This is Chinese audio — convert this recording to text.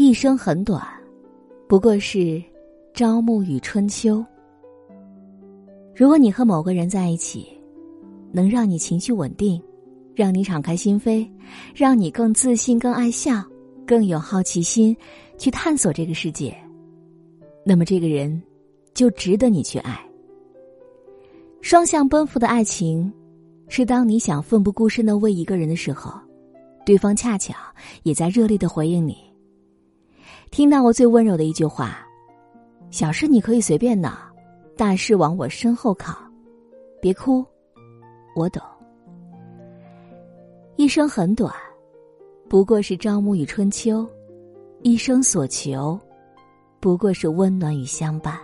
一生很短，不过是朝暮与春秋。如果你和某个人在一起，能让你情绪稳定，让你敞开心扉，让你更自信、更爱笑、更有好奇心，去探索这个世界，那么这个人就值得你去爱。双向奔赴的爱情，是当你想奋不顾身的为一个人的时候，对方恰巧也在热烈的回应你。听到我最温柔的一句话：“小事你可以随便闹，大事往我身后靠。”别哭，我懂。一生很短，不过是朝暮与春秋；一生所求，不过是温暖与相伴。